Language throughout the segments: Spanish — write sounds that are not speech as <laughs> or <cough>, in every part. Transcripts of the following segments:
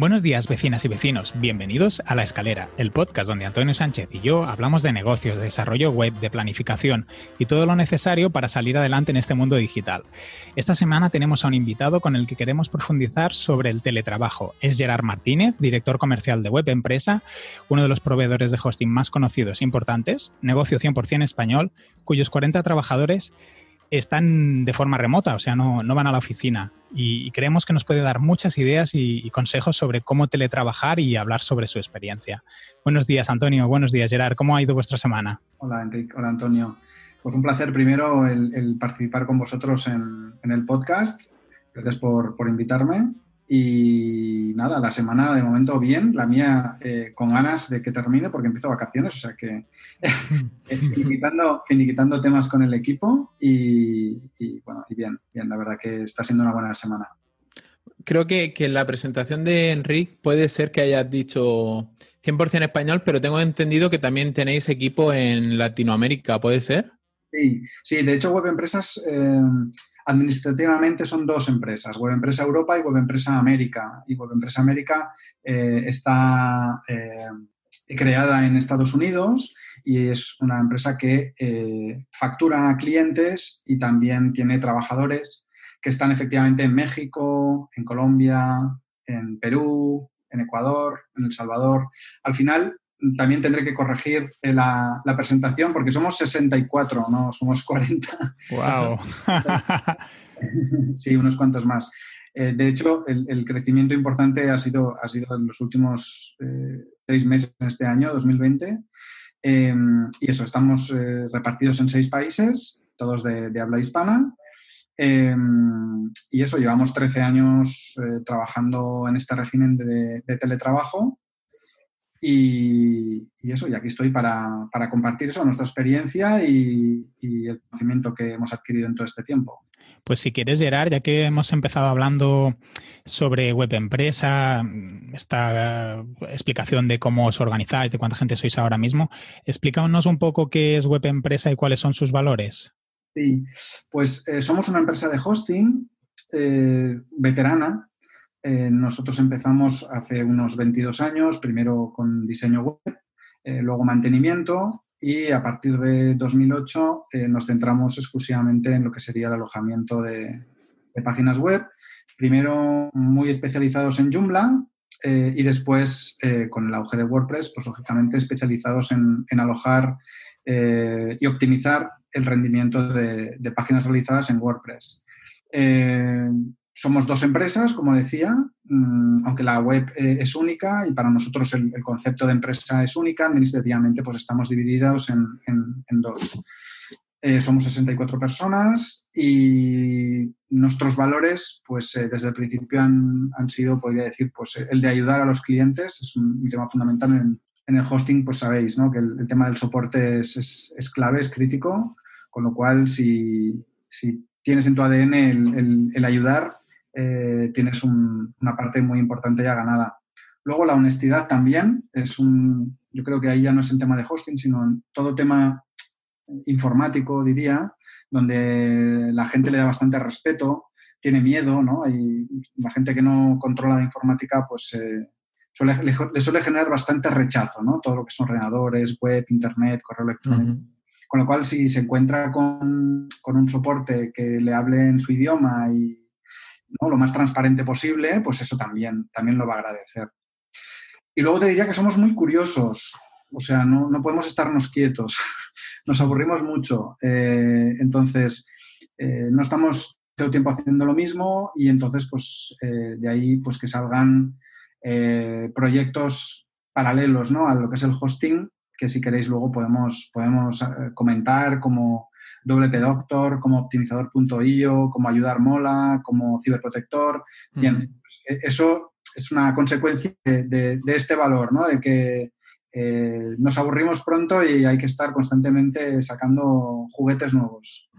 Buenos días, vecinas y vecinos. Bienvenidos a La Escalera, el podcast donde Antonio Sánchez y yo hablamos de negocios, de desarrollo web, de planificación y todo lo necesario para salir adelante en este mundo digital. Esta semana tenemos a un invitado con el que queremos profundizar sobre el teletrabajo. Es Gerard Martínez, director comercial de Web Empresa, uno de los proveedores de hosting más conocidos e importantes, negocio 100% español, cuyos 40 trabajadores están de forma remota, o sea, no, van a la oficina. Y, creemos que nos puede dar muchas ideas y, consejos sobre cómo teletrabajar y hablar sobre su experiencia. Buenos días, Antonio. Buenos días, Gerard. ¿Cómo ha ido vuestra semana? Hola, Enrique. Hola, Antonio. Pues un placer primero el, participar con vosotros en, el podcast. Gracias por, por invitarme. Y nada, la semana de momento bien, la mía eh, con ganas de que termine porque empiezo vacaciones, o sea que <laughs> finiquitando, finiquitando, temas con el equipo y, bueno, y bien, bien, la verdad que está siendo una buena semana. Creo que, que en la presentación de Enrique puede ser que hayas dicho 100% español, pero tengo entendido que también tenéis equipo en Latinoamérica, ¿puede ser? Sí, sí, de hecho Web Empresas... Eh, administrativamente son dos empresas, Web Empresa Europa y Web Empresa América. Y Web Empresa América eh, está eh, creada en Estados Unidos y es una empresa que eh, factura a clientes y también tiene trabajadores que están efectivamente en México, en Colombia, en Perú, en Ecuador, en El Salvador. Al final, también tendré que corregir eh, la, presentación porque somos 64, no somos 40. ¡Wow! <laughs> sí, unos cuantos más. Eh, de hecho, el, crecimiento importante ha sido, ha sido en los últimos eh, seis meses de este año, 2020. y eso, estamos repartidos en seis países, todos de, habla hispana. y eso, llevamos 13 años trabajando en este régimen de teletrabajo y, eso, y aquí estoy para, compartir eso, nuestra experiencia y, el conocimiento que hemos adquirido en todo este tiempo. Pues si quieres, Gerard, ya que hemos empezado hablando sobre web empresa, esta explicación de cómo os organizáis, de cuánta gente sois ahora mismo, explícanos un poco qué es web empresa y cuáles son sus valores. Sí, pues eh, somos una empresa de hosting eh, veterana eh, nosotros empezamos hace unos 22 años, primero con diseño web, eh, luego mantenimiento y a partir de 2008 eh, nos centramos exclusivamente en lo que sería el alojamiento de, páginas web, primero muy especializados en Joomla y después con el auge de WordPress, pues lógicamente especializados en, alojar y optimizar el rendimiento de páginas realizadas en WordPress somos dos empresas, como decía, mm, aunque la web eh, es única y para nosotros el, concepto de empresa es única, administrativamente pues estamos divididos en, dos. Eh, somos 64 personas y nuestros valores, pues eh, desde el principio han, sido, podría decir, pues el de ayudar a los clientes, es un, tema fundamental en, el hosting, pues sabéis, ¿no? Que el, tema del soporte es, clave, es crítico, con lo cual si, tienes en tu ADN el ayudar, eh, tienes una parte muy importante ya ganada. Luego la honestidad también es un, yo creo que ahí ya no es el tema de hosting, sino en todo tema informático, diría, donde la gente le da bastante respeto, tiene miedo, ¿no? Y la gente que no controla la informática, pues eh, le, suele generar bastante rechazo, ¿no? Todo lo que son ordenadores, web, internet, correo electrónico. Con lo cual, si se encuentra con, con, un soporte que le hable en su idioma y lo más transparente posible, pues eso también, también lo va a agradecer. Y luego te diría que somos muy curiosos, o sea, no, podemos estarnos quietos, <laughs> nos aburrimos mucho. Eh, entonces, eh, no estamos todo tiempo haciendo lo mismo y entonces, pues, eh, de ahí, pues, que salgan proyectos paralelos, ¿no? A lo que es el hosting, que si queréis luego podemos, podemos comentar como WP Doctor, como optimizador.io, como ayudar mola, como ciberprotector. Bien, pues, e, eso es una consecuencia de, este valor, ¿no? De que eh, nos aburrimos pronto y hay que estar constantemente sacando juguetes nuevos.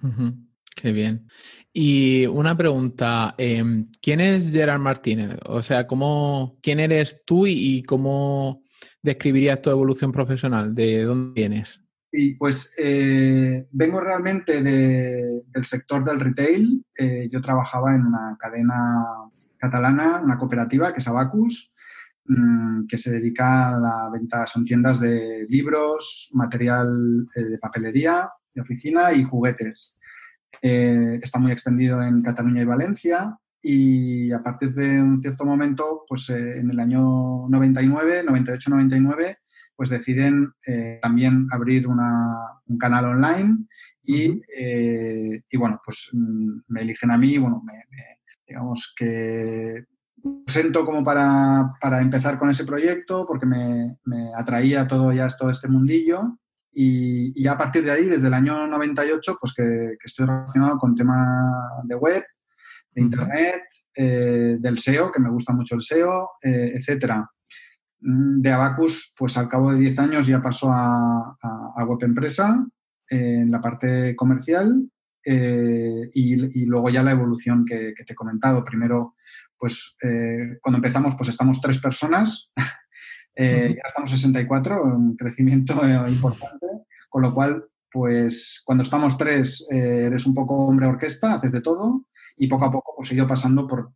Qué bien. Y una pregunta, em, ¿quién es Gerard Martínez? O sea, ¿cómo, ¿quién eres tú y cómo describirías tu evolución profesional? ¿De dónde vienes? Sí, pues eh, vengo realmente del sector del retail. Eh, yo trabajaba en una cadena catalana, una cooperativa que es Abacus. mm, que se dedica a la venta, son tiendas de libros, material eh, de papelería, de oficina y juguetes. Eh, está muy extendido en Cataluña y Valencia y a partir de un cierto momento, pues en el año 99, 98-99, pues deciden también abrir un canal online y, y, bueno, pues mm, me eligen a mí, bueno, me digamos que presento como para, empezar con ese proyecto porque me, atraía todo ya todo este mundillo y, a partir de ahí, desde el año 98, pues que, estoy relacionado con tema de web, de internet, eh, del SEO, que me gusta mucho el SEO, eh, etcétera. Mm, de Abacus, pues al cabo de 10 años ya pasó a, a, Web Empresa en la parte comercial eh, y, luego ya la evolución que, te he comentado. Primero, pues eh, cuando empezamos, pues estamos tres personas, <laughs> eh, ya estamos 64, un crecimiento importante, con lo cual, pues cuando estamos tres, eres un poco hombre orquesta, haces de todo y poco a poco pues he ido pasando por,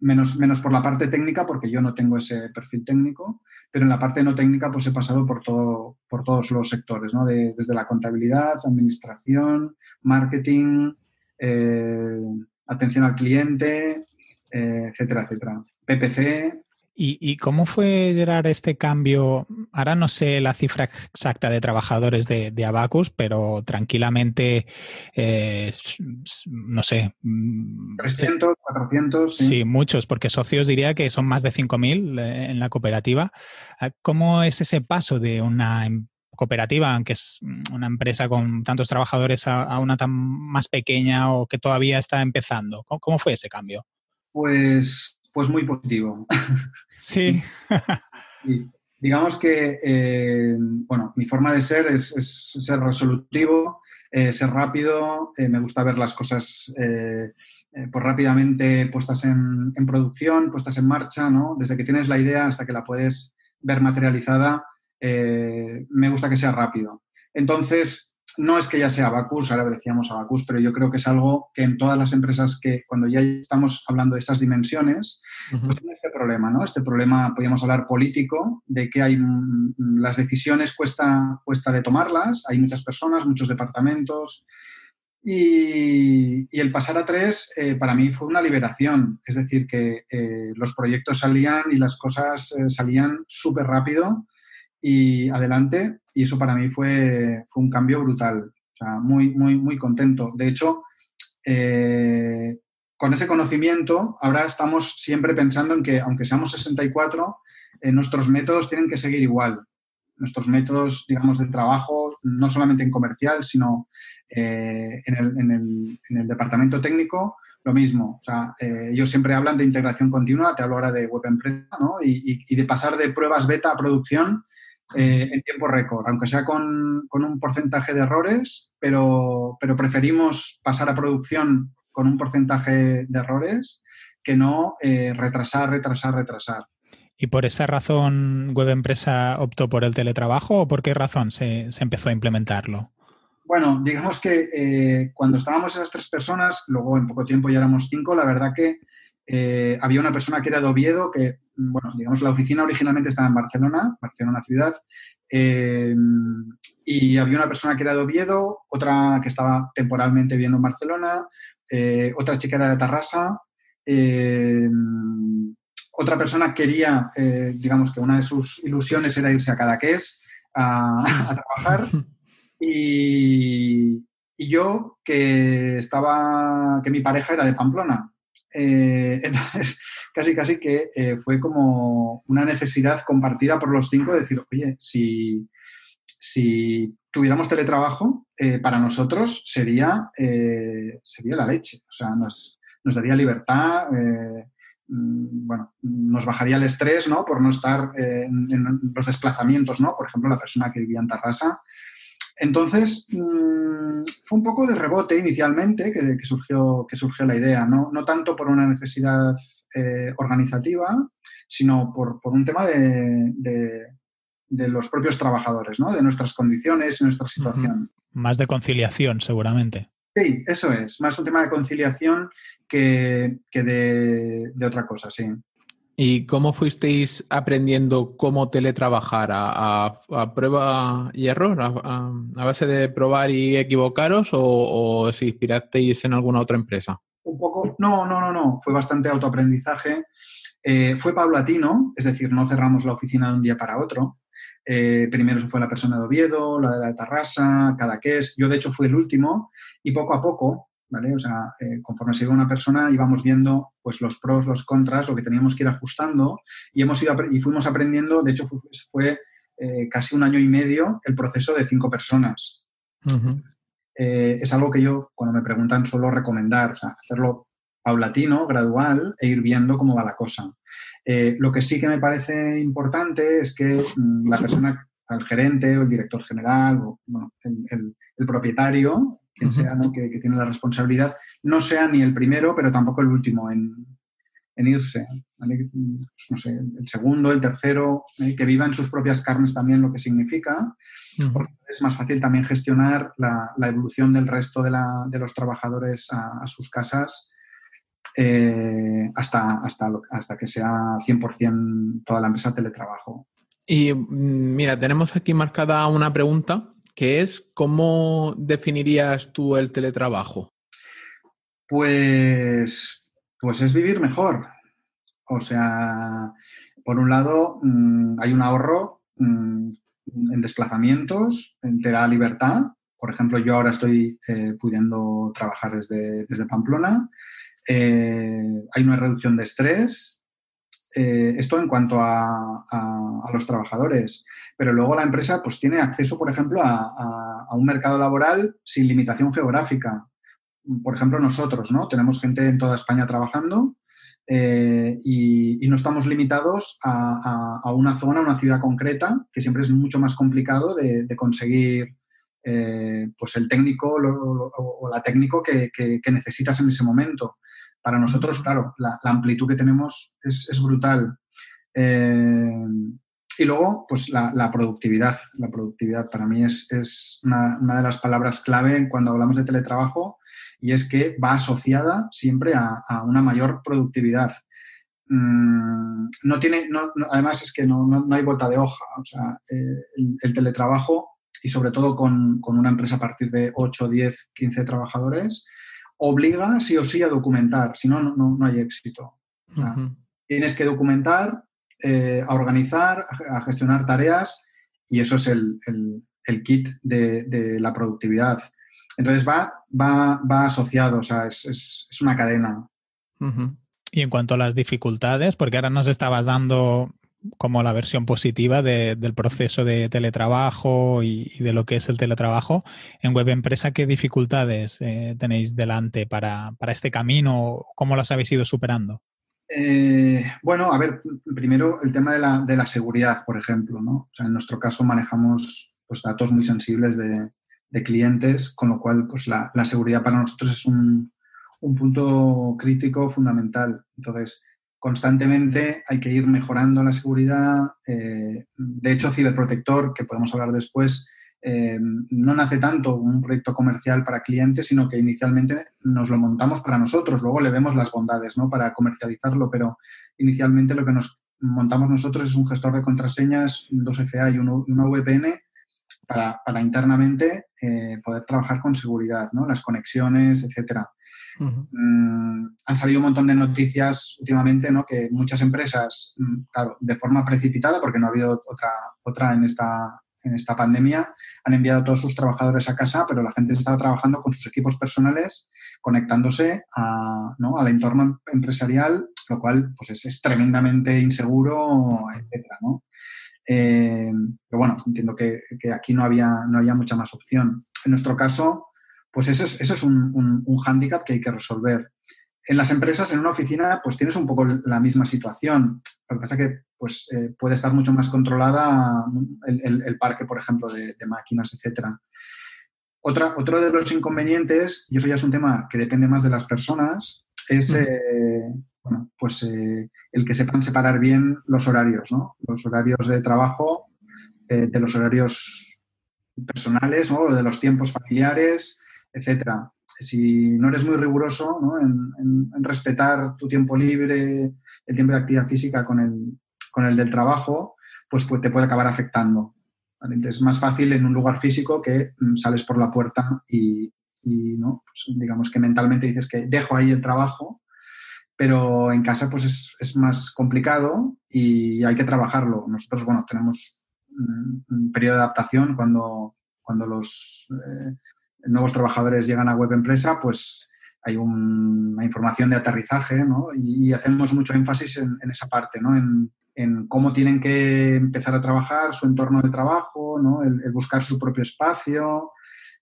menos, menos por la parte técnica, porque yo no tengo ese perfil técnico, pero en la parte no técnica pues he pasado por, todo, por todos los sectores, ¿no? desde la contabilidad, administración, marketing, eh, atención al cliente, eh, etcétera, etcétera. PPC, ¿Y, cómo fue, Gerard, este cambio? Ahora no sé la cifra exacta de trabajadores de, Abacus, pero tranquilamente, eh, no sé. 300, mm, 400. Sí. muchos, porque socios diría que son más de 5.000 eh, en la cooperativa. Ah, ¿Cómo es ese paso de una em, cooperativa, aunque es una empresa con tantos trabajadores, a, una tan más pequeña o que todavía está empezando? ¿Cómo fue ese cambio? Pues pues muy positivo. <laughs> Sí. Digamos que, eh, bueno, mi forma de ser es, ser resolutivo, eh, ser rápido, eh, me gusta ver las cosas pues rápidamente puestas en, en, producción, puestas en marcha, ¿no? Desde que tienes la idea hasta que la puedes ver materializada, me gusta que sea rápido. Entonces, no es que ya sea Abacus, ahora decíamos Abacus, pero yo creo que es algo que en todas las empresas que cuando ya estamos hablando de estas dimensiones, pues tiene este problema, ¿no? Este problema, podríamos hablar político, de que hay mm, las decisiones cuesta, cuesta de tomarlas, hay muchas personas, muchos departamentos, y, el pasar a tres eh, para mí fue una liberación, es decir, que eh, los proyectos salían y las cosas eh, salían súper rápido y adelante. Y eso para mí fue, fue un cambio brutal. Muy, muy, muy contento. De hecho, eh, con ese conocimiento, ahora estamos siempre pensando en que, aunque seamos 64, eh, nuestros métodos tienen que seguir igual. Nuestros métodos, digamos, de trabajo, no solamente en comercial, sino eh, en, el, en, el, en, el, departamento técnico, lo mismo. O sea, ellos siempre hablan de integración continua, te hablo ahora de web empresa, ¿no? y, y de pasar de pruebas beta a producción eh, en tiempo récord, aunque sea con, un porcentaje de errores, pero, pero preferimos pasar a producción con un porcentaje de errores que no eh, retrasar, retrasar, retrasar. ¿Y por esa razón Web Empresa optó por el teletrabajo o por qué razón se, empezó a implementarlo? Bueno, digamos que eh, cuando estábamos esas tres personas, luego en poco tiempo ya éramos cinco, la verdad que eh, había una persona que era de Oviedo, que, bueno, digamos, la oficina originalmente estaba en Barcelona, Barcelona ciudad, eh, y había una persona que era de Oviedo, otra que estaba temporalmente viviendo en Barcelona, eh, otra chica era de Tarrasa, otra persona quería, digamos, que una de sus ilusiones era irse a Cadaqués a, a trabajar, <laughs> y, y yo que estaba, que mi pareja era de Pamplona, eh, <laughs> entonces, casi, casi que eh, fue como una necesidad compartida por los cinco de decir, oye, si, si tuviéramos teletrabajo, eh, para nosotros sería, sería la leche. O sea, nos, nos daría libertad, mm, bueno, nos bajaría el estrés, ¿no? Por no estar en, en, los desplazamientos, ¿no? Por ejemplo, la persona que vivía en Tarrasa entonces, mm, fue un poco de rebote inicialmente que, surgió, que surgió la idea, no, tanto por una necesidad eh, organizativa, sino por, un tema de, los propios trabajadores, ¿no? de nuestras condiciones y nuestra situación. Más de conciliación, seguramente. Sí, eso es, más un tema de conciliación que, de, otra cosa, sí. ¿Y cómo fuisteis aprendiendo cómo teletrabajar? ¿A, prueba y error? ¿A, base de probar y equivocaros? ¿O, os inspirasteis en alguna otra empresa? Un poco, no, no, no, no. Fue bastante autoaprendizaje. Eh, fue paulatino, es decir, no cerramos la oficina de un día para otro. Eh, primero fue la persona de Oviedo, la de la de Tarrasa, Cadaqués. Yo, de hecho, fui el último y poco a poco ¿vale? O sea, eh, conforme se iba una persona íbamos viendo pues los pros, los contras, lo que teníamos que ir ajustando y, hemos ido, y fuimos aprendiendo, de hecho fue, eh, casi un año y medio el proceso de cinco personas. Eh, es algo que yo, cuando me preguntan, suelo recomendar, o sea, hacerlo paulatino, gradual e ir viendo cómo va la cosa. lo que sí que me parece importante es que mm, la persona, el gerente o el director general o el propietario, quien sea que, tiene la responsabilidad, no sea ni el primero, pero tampoco el último en, irse. Pues, no sé, el segundo, el tercero, ¿eh? que viva en sus propias carnes también lo que significa, porque es más fácil también gestionar la, evolución del resto de, los trabajadores a, sus casas. Eh, hasta, hasta, hasta que sea 100% toda la empresa teletrabajo. Y mm, mira, tenemos aquí marcada una pregunta que es cómo definirías tú el teletrabajo. Pues, pues es vivir mejor. O sea, por un lado, mm, hay un ahorro mm, en desplazamientos, te da libertad. Por ejemplo, yo ahora estoy eh, pudiendo trabajar desde, desde Pamplona. Eh, hay una reducción de estrés, eh, esto en cuanto a, los trabajadores. Pero luego la empresa pues, tiene acceso, por ejemplo, a, un mercado laboral sin limitación geográfica. Por ejemplo, nosotros, ¿no? Tenemos gente en toda España trabajando eh, y, no estamos limitados a, una zona, a una ciudad concreta, que siempre es mucho más complicado de, conseguir eh, pues el técnico o la técnico que, necesitas en ese momento. Para nosotros, claro, la, amplitud que tenemos es, brutal. Eh, y luego, pues la, productividad. La productividad para mí es, una, de las palabras clave cuando hablamos de teletrabajo y es que va asociada siempre a, una mayor productividad. Mm, no tiene, además es que no, hay vuelta de hoja. O sea, eh, el, teletrabajo y sobre todo con, una empresa a partir de 8, 10, 15 trabajadores, obliga sí o sí a documentar, si no, no, hay éxito. Tienes que documentar, eh, a organizar, a, gestionar tareas y eso es el, kit de, la productividad. Entonces va, va, va asociado, o sea, es, una cadena. Y en cuanto a las dificultades, porque ahora nos estabas dando como la versión positiva del proceso de teletrabajo y, de lo que es el teletrabajo. En Web Empresa, ¿qué dificultades eh, tenéis delante para, este camino? ¿Cómo las habéis ido superando? Eh, bueno, a ver, primero el tema de la, seguridad, por ejemplo. ¿no? en nuestro caso manejamos pues, datos muy sensibles de, clientes, con lo cual pues, la, seguridad para nosotros es un, un punto crítico fundamental. Entonces, constantemente hay que ir mejorando la seguridad. Eh, de hecho, Ciberprotector, que podemos hablar después, eh, no nace tanto un proyecto comercial para clientes, sino que inicialmente nos lo montamos para nosotros. Luego le vemos las bondades ¿no? para comercializarlo, pero inicialmente lo que nos montamos nosotros es un gestor de contraseñas, dos FA y una VPN para, internamente eh, poder trabajar con seguridad, ¿no? las conexiones, etcétera. Mm, han salido un montón de noticias últimamente, ¿no? Que muchas empresas, mm, claro, de forma precipitada, porque no ha habido otra, otra en esta, en esta pandemia, han enviado a todos sus trabajadores a casa, pero la gente estaba trabajando con sus equipos personales, conectándose a, ¿no? al entorno empresarial, lo cual pues es, tremendamente inseguro, etcétera, ¿no? Eh, pero bueno, entiendo que, que, aquí no había, no había mucha más opción. En nuestro caso, pues eso es, eso es un, un, hándicap que hay que resolver. En las empresas, en una oficina, pues tienes un poco la misma situación. Lo que pasa es que pues, eh, puede estar mucho más controlada el, parque, por ejemplo, de, máquinas, etc. Otra, otro de los inconvenientes, y eso ya es un tema que depende más de las personas, es eh, bueno, pues, eh, el que sepan separar bien los horarios, ¿no? los horarios de trabajo de los horarios personales de los tiempos familiares etcétera. si no eres muy riguroso En, respetar tu tiempo libre, el tiempo de actividad física con el, con el del trabajo, pues, pues te puede acabar afectando. Es más fácil en un lugar físico que mm, sales por la puerta y, ¿no? Pues, digamos que mentalmente dices que dejo ahí el trabajo, pero en casa pues es, más complicado y hay que trabajarlo. Nosotros, bueno, tenemos un, periodo de adaptación cuando, cuando los eh, nuevos trabajadores llegan a web empresa, pues hay una información de aterrizaje, ¿no? Y, hacemos mucho énfasis en, esa parte, ¿no? En, en cómo tienen que empezar a trabajar, su entorno de trabajo, ¿no? el, buscar su propio espacio,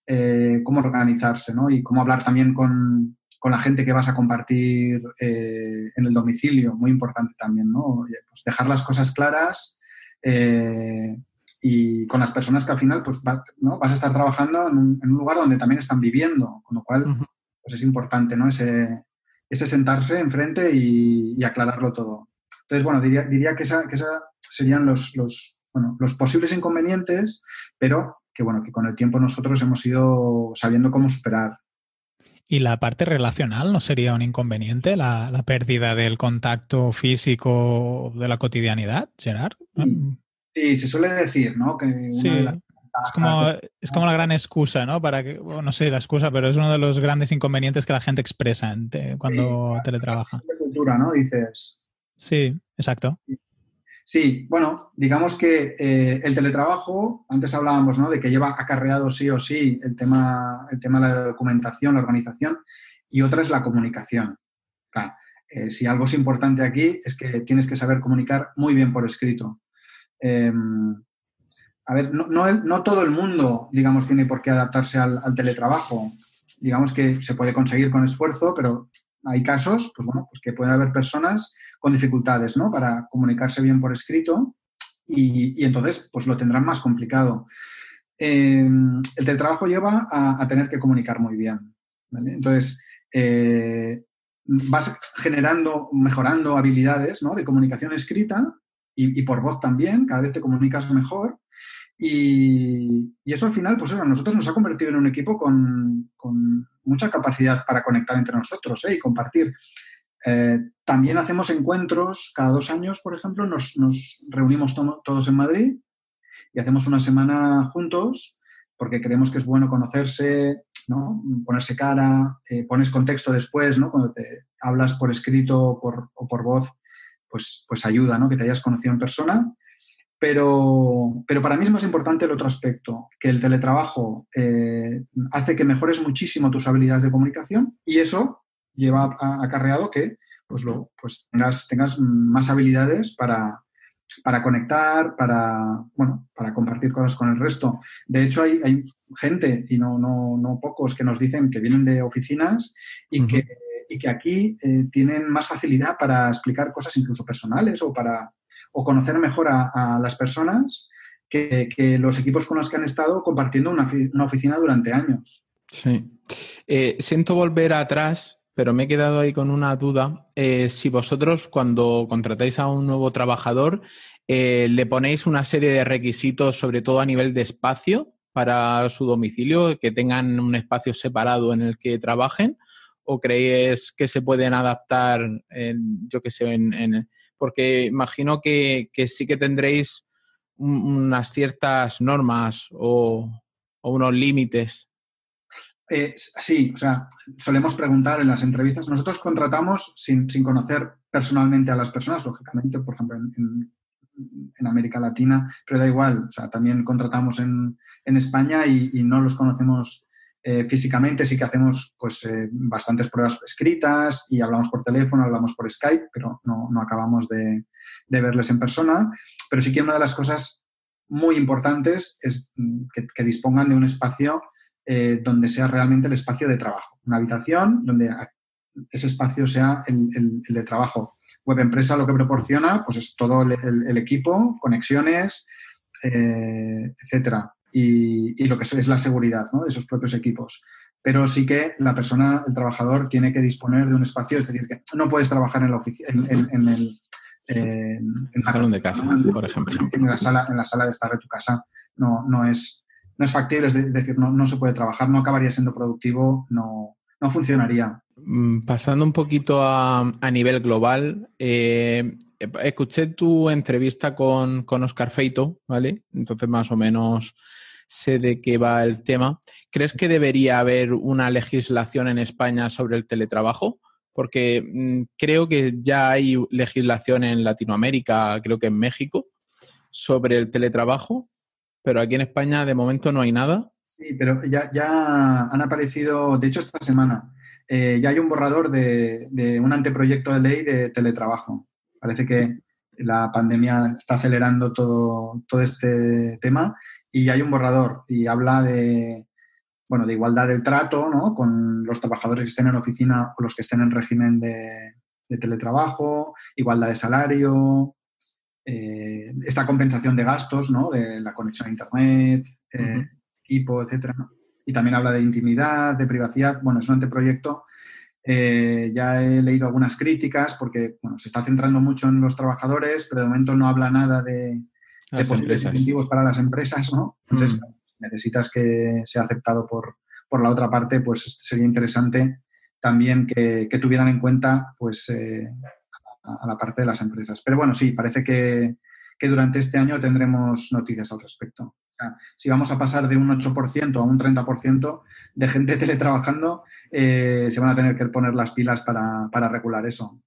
eh, cómo organizarse ¿no? y cómo hablar también con, con, la gente que vas a compartir eh, en el domicilio, muy importante también, ¿no? Pues dejar las cosas claras eh, y con las personas que al final pues, ¿no? vas a estar trabajando en un, lugar donde también están viviendo, con lo cual pues es importante ¿no? ese, ese sentarse enfrente y, y aclararlo todo. Entonces, bueno, diría, diría que, esa, que esa serían los, los, bueno, los posibles inconvenientes, pero que, bueno, que con el tiempo nosotros hemos ido sabiendo cómo superar. ¿Y la parte relacional no sería un inconveniente, la, la pérdida del contacto físico de la cotidianidad, Gerard? Sí, se suele decir, ¿no? Que es como, es como la gran excusa, ¿no? Para que, no sé la excusa, pero es uno de los grandes inconvenientes que la gente expresa cuando teletrabaja. cultura, ¿no? Dices, Sí, exacto. Sí, bueno, digamos que eh, el teletrabajo, antes hablábamos ¿no? de que lleva acarreado sí o sí el tema, el tema de la documentación, la organización, y otra es la comunicación. Eh, si algo es importante aquí es que tienes que saber comunicar muy bien por escrito. Em, a ver, no, todo el mundo, digamos, tiene por qué adaptarse al, al, teletrabajo. Digamos que se puede conseguir con esfuerzo, pero hay casos, pues bueno, pues que puede haber personas con dificultades ¿no? para comunicarse bien por escrito y, entonces pues lo tendrán más complicado. Eh, el teletrabajo lleva a, tener que comunicar muy bien. Entonces, eh, vas generando, mejorando habilidades ¿no? de comunicación escrita y, por voz también, cada vez te comunicas mejor. Y, eso al final, pues a nosotros nos ha convertido en un equipo con, con mucha capacidad para conectar entre nosotros ¿eh? y compartir. Eh, también hacemos encuentros, cada dos años, por ejemplo, nos, reunimos todos en Madrid y hacemos una semana juntos porque creemos que es bueno conocerse, ¿no? ponerse cara, eh, pones contexto después, ¿no? cuando te hablas por escrito o por voz, pues, pues ayuda ¿no? que te hayas conocido en persona. Pero, pero, para mí es más importante el otro aspecto, que el teletrabajo eh, hace que mejores muchísimo tus habilidades de comunicación y eso lleva acarreado que pues lo, pues tengas, tengas más habilidades para, para conectar, para, bueno, para compartir cosas con el resto. De hecho, hay, hay gente, y no, no, no, pocos, que nos dicen que vienen de oficinas y, que, y que aquí eh, tienen más facilidad para explicar cosas incluso personales o para o conocer mejor a, las personas que, que, los equipos con los que han estado compartiendo una, una oficina durante años. Sí. Eh, siento volver atrás pero me he quedado ahí con una duda. Eh, si vosotros cuando contratáis a un nuevo trabajador, eh, le ponéis una serie de requisitos, sobre todo a nivel de espacio para su domicilio, que tengan un espacio separado en el que trabajen, o creéis que se pueden adaptar, en, yo qué sé, en, porque imagino que, sí que tendréis unas ciertas normas o unos límites eh, sí, o sea, solemos preguntar en las entrevistas. Nosotros contratamos sin, conocer personalmente a las personas, lógicamente, por ejemplo, en, América Latina, pero da igual. O sea, también contratamos en, España y, no los conocemos eh, físicamente. Sí que hacemos pues, eh, bastantes pruebas escritas y hablamos por teléfono, hablamos por Skype, pero no, acabamos de, verles en persona. Pero sí que una de las cosas muy importantes es que, que dispongan de un espacio eh, donde sea realmente el espacio de trabajo. Una habitación donde ese espacio sea el, de trabajo. Web Empresa lo que proporciona pues es todo el, equipo, conexiones, eh, etcétera. Y, lo que es la seguridad de esos propios equipos. Pero sí que la persona, el trabajador, tiene que disponer de un espacio, es decir, que no puedes trabajar en, la en, el salón de casa, por ejemplo. En la, sala, en la sala de estar de tu casa no, no, es, no es factible, es decir, no, no, se puede trabajar, no acabaría siendo productivo, no, no funcionaría. Mm, pasando un poquito a, nivel global, eh, escuché tu entrevista con, con Oscar Feito, ¿vale? Entonces más o menos sé de qué va el tema. ¿Crees que debería haber una legislación en España sobre el teletrabajo? Porque mm, creo que ya hay legislación en Latinoamérica, creo que en México, sobre el teletrabajo, pero aquí en España de momento no hay nada. Sí, pero ya, ya han aparecido, de hecho esta semana, eh, ya hay un borrador de, un anteproyecto de ley de teletrabajo. Parece que la pandemia está acelerando todo, todo este tema y hay un borrador y habla de, bueno, de igualdad de trato ¿no? con los trabajadores que estén en oficina o los que estén en régimen de, teletrabajo, igualdad de salario, eh, esta compensación de gastos, ¿no? de la conexión a Internet, eh, equipo, etc. Y también habla de intimidad, de privacidad. Bueno, es un anteproyecto. Eh, ya he leído algunas críticas porque bueno, se está centrando mucho en los trabajadores, pero de momento no habla nada de, de posibles incentivos para las empresas, ¿no? Entonces, mm. necesitas que sea aceptado por, por, la otra parte, pues sería interesante también que, que tuvieran en cuenta pues, eh, a, la parte de las empresas. Pero bueno, sí, parece que, que durante este año tendremos noticias al respecto si vamos a pasar de un 8% a un 30% de gente <laughs> teletrabajando, eh, se van a tener que poner las pilas para, regular eso.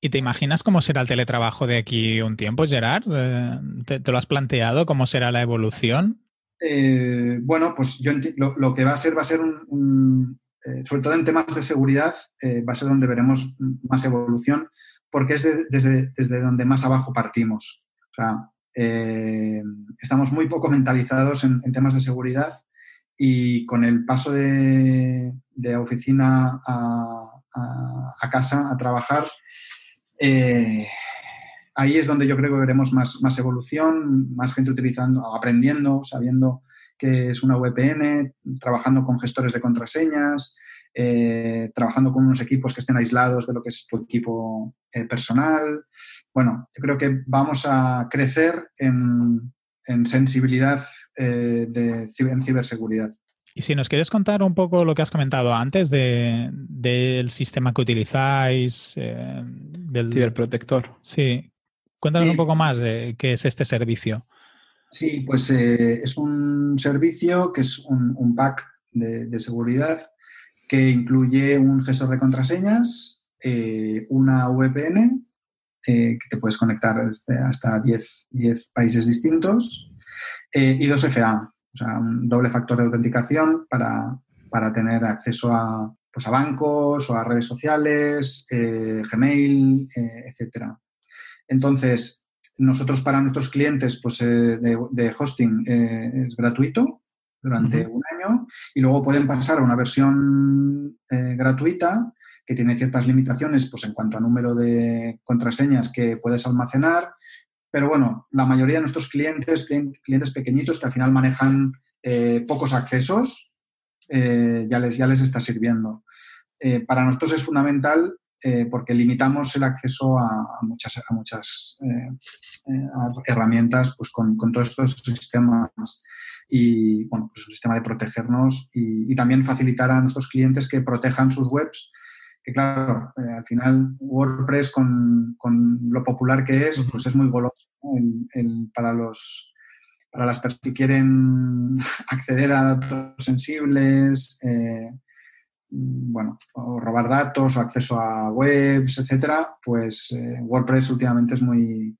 ¿Y te imaginas cómo será el teletrabajo de aquí un tiempo, Gerard? Eh, ¿Te, lo has planteado? ¿Cómo será la evolución? Eh, bueno, pues yo lo, que va a ser va a ser un, sobre todo en temas de seguridad, va a ser donde veremos más evolución, porque es desde, desde donde más abajo partimos. O sea, eh, estamos muy poco mentalizados en, temas de seguridad y con el paso de, oficina a, casa, a trabajar, eh, ahí es donde yo creo que veremos más, más evolución, más gente utilizando, aprendiendo, sabiendo que es una VPN, trabajando con gestores de contraseñas, eh, trabajando con unos equipos que estén aislados de lo que es tu equipo eh, personal. Bueno, yo creo que vamos a crecer en, sensibilidad eh, de, en ciberseguridad. Y si nos quieres contar un poco lo que has comentado antes del sistema que utilizáis, del ciberprotector. Sí, cuéntanos un poco más de qué es este servicio. Sí, pues es un servicio que es un, pack de, seguridad que incluye un gestor de contraseñas, eh, una VPN, eh, que te puedes conectar hasta 10, 10 países distintos, eh, y dos FA, o sea, un doble factor de autenticación para, tener acceso a, pues a bancos o a redes sociales, Gmail, etcétera. Entonces, nosotros para nuestros clientes pues, de, hosting es gratuito, durante un año y luego pueden pasar a una versión eh, gratuita que tiene ciertas limitaciones pues, en cuanto a número de contraseñas que puedes almacenar. Pero bueno, la mayoría de nuestros clientes, clientes pequeñitos que al final manejan eh, pocos accesos, eh, ya, les, ya les está sirviendo. para nosotros es fundamental porque limitamos el acceso a, muchas, a muchas herramientas pues, con, con todos estos sistemas y bueno, pues un sistema de protegernos y, también facilitar a nuestros clientes que protejan sus webs, que claro, eh, al final WordPress con, con, lo popular que es, pues es muy goloso para los para las personas que quieren <laughs> acceder a datos sensibles, eh, bueno, o robar datos o acceso a webs, etcétera, pues eh, WordPress últimamente es muy,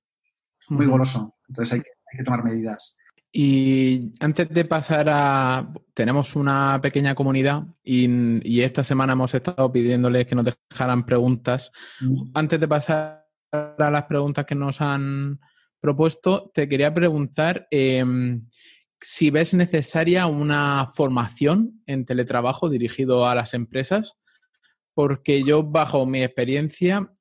muy goloso. Entonces hay que, hay que tomar medidas. Y antes de pasar a... Tenemos una pequeña comunidad y, esta semana hemos estado pidiéndoles que nos dejaran preguntas. Mm. Antes de pasar a las preguntas que nos han propuesto, te quería preguntar em, si ves necesaria una formación en teletrabajo dirigido a las empresas, porque yo, bajo mi experiencia,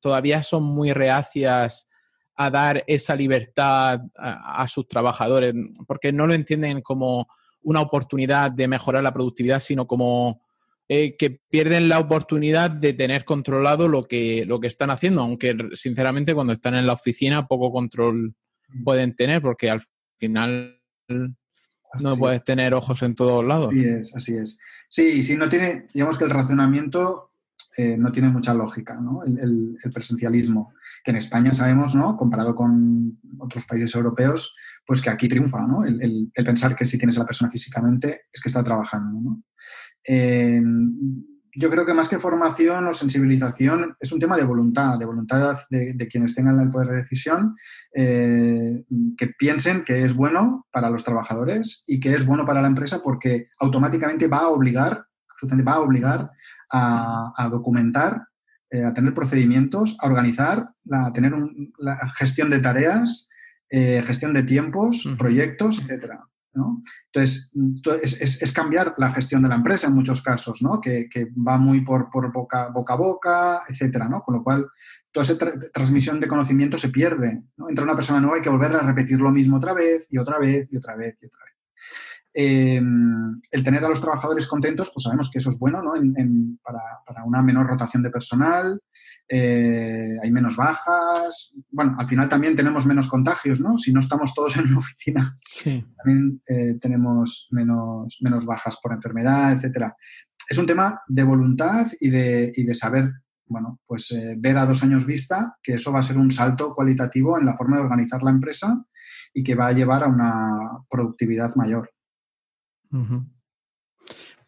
todavía son muy reacias a dar esa libertad a, sus trabajadores, porque no lo entienden como una oportunidad de mejorar la productividad, sino como eh, que pierden la oportunidad de tener controlado lo que, lo que están haciendo, aunque sinceramente cuando están en la oficina poco control pueden tener, porque al final no puedes tener ojos en todos lados. Así es, así es. Sí, sí, no tiene, digamos que el racionamiento eh, no tiene mucha lógica, ¿no? El, presencialismo, que en España sabemos, ¿no? Comparado con otros países europeos, pues que aquí triunfa, ¿no? El, pensar que si tienes a la persona físicamente es que está trabajando, ¿no? Eh, yo creo que más que formación o sensibilización es un tema de voluntad, de voluntad de, quienes tengan el poder de decisión, eh, que piensen que es bueno para los trabajadores y que es bueno para la empresa porque automáticamente va a obligar, absolutamente va a obligar a, documentar, eh, a tener procedimientos, a organizar, a tener la gestión de tareas, eh, gestión de tiempos, proyectos, etcétera. Entonces, es, cambiar la gestión de la empresa en muchos casos, ¿no? que, va muy por, boca, a boca, etcétera, ¿no? Con lo cual, toda esa transmisión de conocimiento se pierde. ¿no? Entra una persona nueva hay que volver a repetir lo mismo otra vez y otra vez y otra vez y otra vez. Em, el tener a los trabajadores contentos, pues sabemos que eso es bueno ¿no? para, una menor rotación de personal, eh, hay menos bajas, bueno, al final también tenemos menos contagios, ¿no? Si no estamos todos en una oficina, también eh, tenemos menos, menos bajas por enfermedad, etcétera. Es un tema de voluntad y de, y de saber, bueno, pues eh, ver a dos años vista que eso va a ser un salto cualitativo en la forma de organizar la empresa y que va a llevar a una productividad mayor.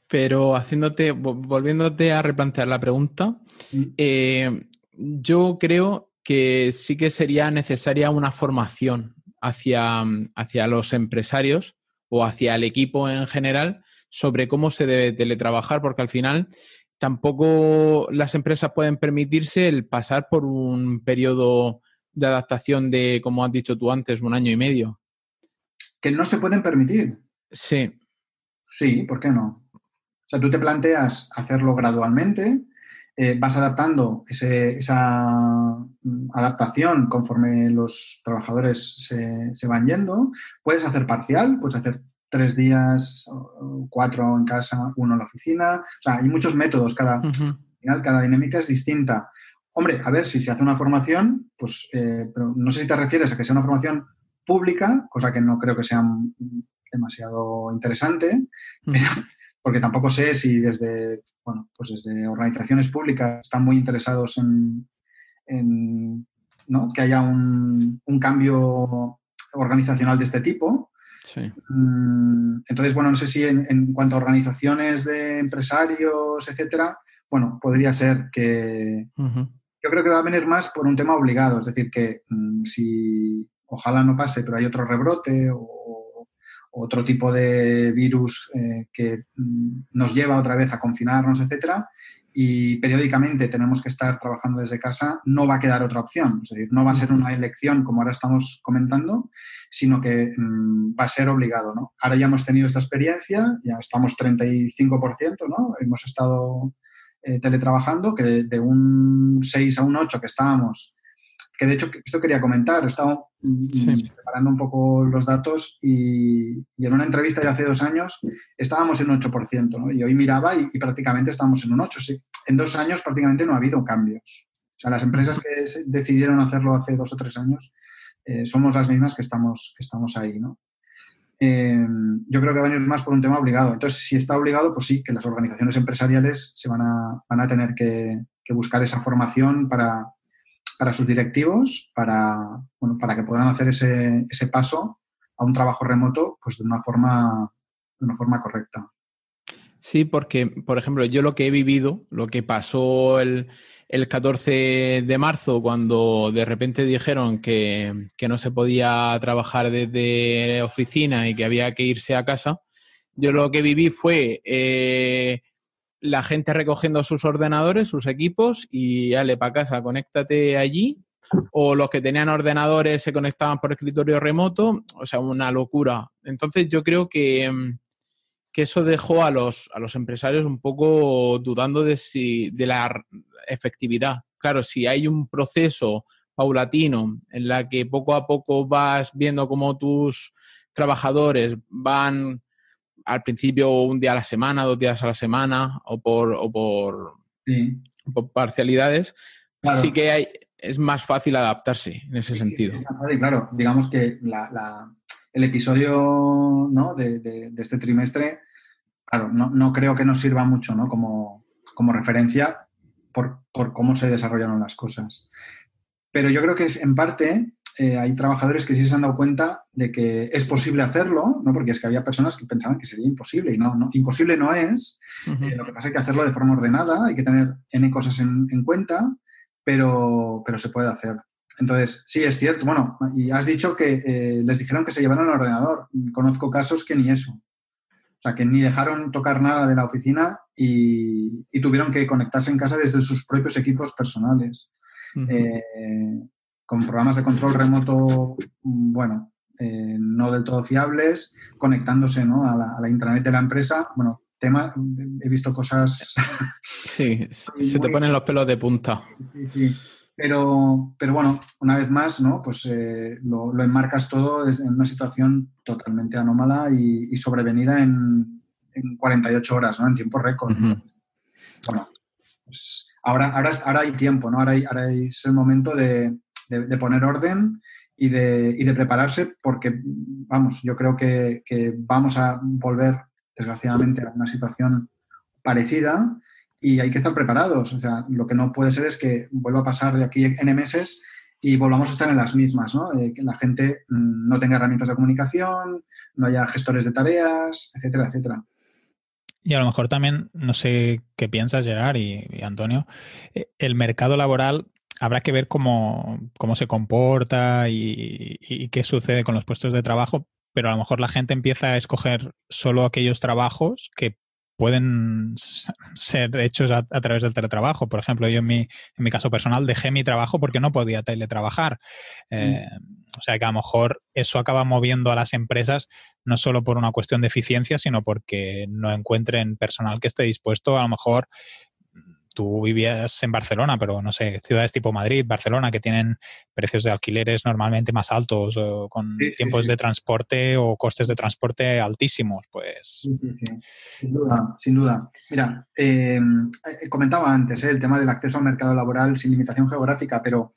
Pero haciéndote, volviéndote a replantear la pregunta, eh, yo creo que sí que sería necesaria una formación hacia, hacia los empresarios o hacia el equipo en general sobre cómo se debe teletrabajar, porque al final tampoco las empresas pueden permitirse el pasar por un periodo de adaptación de, como has dicho tú antes, un año y medio. Que no se pueden permitir. Sí. Sí, ¿por qué no? O sea, tú te planteas hacerlo gradualmente, eh, vas adaptando esa mm, adaptación conforme los trabajadores se, van yendo. Puedes hacer parcial, puedes hacer tres días, cuatro en casa, uno en la oficina. O sea, hay muchos métodos, cada, final, cada dinámica es distinta. Hombre, a ver, si se hace una formación, pues eh, pero no sé si te refieres a que sea una formación pública, cosa que no creo que sea demasiado interesante, porque tampoco sé si desde, bueno, pues desde organizaciones públicas están muy interesados en, que haya un, cambio organizacional de este tipo. Mm, entonces, bueno, no sé si en, cuanto a organizaciones de empresarios, etcétera, bueno, podría ser que... Yo creo que va a venir más por un tema obligado, es decir, que mm, si ojalá no pase, pero hay otro rebrote o otro tipo de virus eh, que mm, nos lleva otra vez a confinarnos, etcétera, y periódicamente tenemos que estar trabajando desde casa, no va a quedar otra opción. Es decir, no va a ser una elección como ahora estamos comentando, sino que mm, va a ser obligado. ¿no? Ahora ya hemos tenido esta experiencia, ya estamos 35%, ¿no? hemos estado eh, teletrabajando, que de, de, un 6 a un 8 que estábamos que de hecho esto quería comentar, he estado mm, preparando un poco los datos y, en una entrevista de hace dos años estábamos en un 8%, ¿no? y hoy miraba y, prácticamente estábamos en un 8%. Sí, en dos años prácticamente no ha habido cambios. O sea, las empresas que decidieron hacerlo hace dos o tres años eh, somos las mismas que estamos, que estamos ahí. ¿no? Em, yo creo que va a venir más por un tema obligado. Entonces, si está obligado, pues sí, que las organizaciones empresariales se van a, van a tener que buscar esa formación para, para sus directivos, para, bueno, para que puedan hacer ese, ese paso a un trabajo remoto pues de una forma, de una forma correcta. Sí, porque, por ejemplo, yo lo que he vivido, lo que pasó el, el 14 de marzo, cuando de repente dijeron que, que, no se podía trabajar desde oficina y que había que irse a casa, yo lo que viví fue eh, la gente recogiendo sus ordenadores, sus equipos y le para casa, conéctate allí. O los que tenían ordenadores se conectaban por escritorio remoto, o sea, una locura. Entonces yo creo que, mm, que eso dejó a los, a los empresarios un poco dudando de, si, de la efectividad. Claro, si hay un proceso paulatino en la que poco a poco vas viendo cómo tus trabajadores van al principio un día a la semana, dos días a la semana o por, o por, parcialidades, sí que es más fácil adaptarse en ese sentido. claro, digamos que la, el episodio ¿no? de, este trimestre, claro, no, creo que nos sirva mucho ¿no? como, como referencia por, por, cómo se desarrollaron las cosas. Pero yo creo que es en parte eh, hay trabajadores que sí se han dado cuenta de que es posible hacerlo, ¿no? porque es que había personas que pensaban que sería imposible y no, no imposible no es. Eh, lo que pasa es que hacerlo de forma ordenada, hay que tener N cosas en, cuenta, pero, pero se puede hacer. Entonces, sí, es cierto. Bueno, y has dicho que eh, les dijeron que se llevaron el ordenador. Conozco casos que ni eso. O sea, que ni dejaron tocar nada de la oficina y, tuvieron que conectarse en casa desde sus propios equipos personales con programas de control remoto, mm, bueno, eh, no del todo fiables, conectándose ¿no? a, la, intranet de la empresa. Bueno, tema, he visto cosas... <laughs> Sí, se <laughs> te ponen los pelos de punta. Sí, sí. Pero, pero bueno, una vez más, ¿no? Pues eh, lo, enmarcas todo en una situación totalmente anómala y, sobrevenida en, 48 horas, ¿no? En tiempo récord. Bueno, pues ahora, ahora, ahora hay tiempo, ¿no? Ahora, ahora es el momento de, de, poner orden y de, y de, prepararse porque, vamos, yo creo que, vamos a volver, desgraciadamente, a una situación parecida y hay que estar preparados. O sea, lo que no puede ser es que vuelva a pasar de aquí N meses y volvamos a estar en las mismas, ¿no? que la gente mm, no tenga herramientas de comunicación, no haya gestores de tareas, etcétera, etcétera. Y a lo mejor también, no sé qué piensas, Gerard y, y Antonio, eh, el mercado laboral habrá que ver cómo, se comporta y, qué sucede con los puestos de trabajo, pero a lo mejor la gente empieza a escoger solo aquellos trabajos que pueden ser hechos a, través del teletrabajo. Por ejemplo, yo en mi, en mi, caso personal dejé mi trabajo porque no podía teletrabajar. Mm. Eh, o sea que a lo mejor eso acaba moviendo a las empresas no solo por una cuestión de eficiencia, sino porque no encuentren personal que esté dispuesto a lo mejor tú vivías en Barcelona, pero no sé, ciudades tipo Madrid, Barcelona, que tienen precios de alquileres normalmente más altos, o con tiempos de transporte o costes de transporte altísimos, pues... Sin duda, sin duda. Mira, em, eh, comentaba antes eh, el tema del acceso al mercado laboral sin limitación geográfica, pero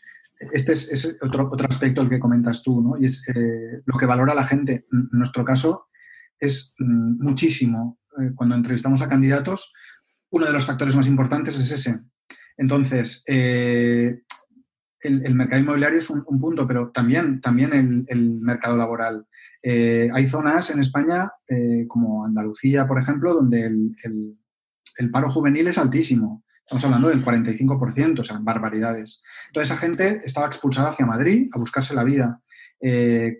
este es, otro, otro aspecto el que comentas tú, ¿no? Y es eh, lo que valora la gente. En nuestro caso es mm, muchísimo. cuando entrevistamos a candidatos, uno de los factores más importantes es ese. Entonces, eh, el, mercado inmobiliario es un, punto, pero también, también el, mercado laboral. Eh, hay zonas en España, eh, como Andalucía, por ejemplo, donde el, paro juvenil es altísimo. Estamos hablando del 45%, o sea, barbaridades. Toda esa gente estaba expulsada hacia Madrid a buscarse la vida.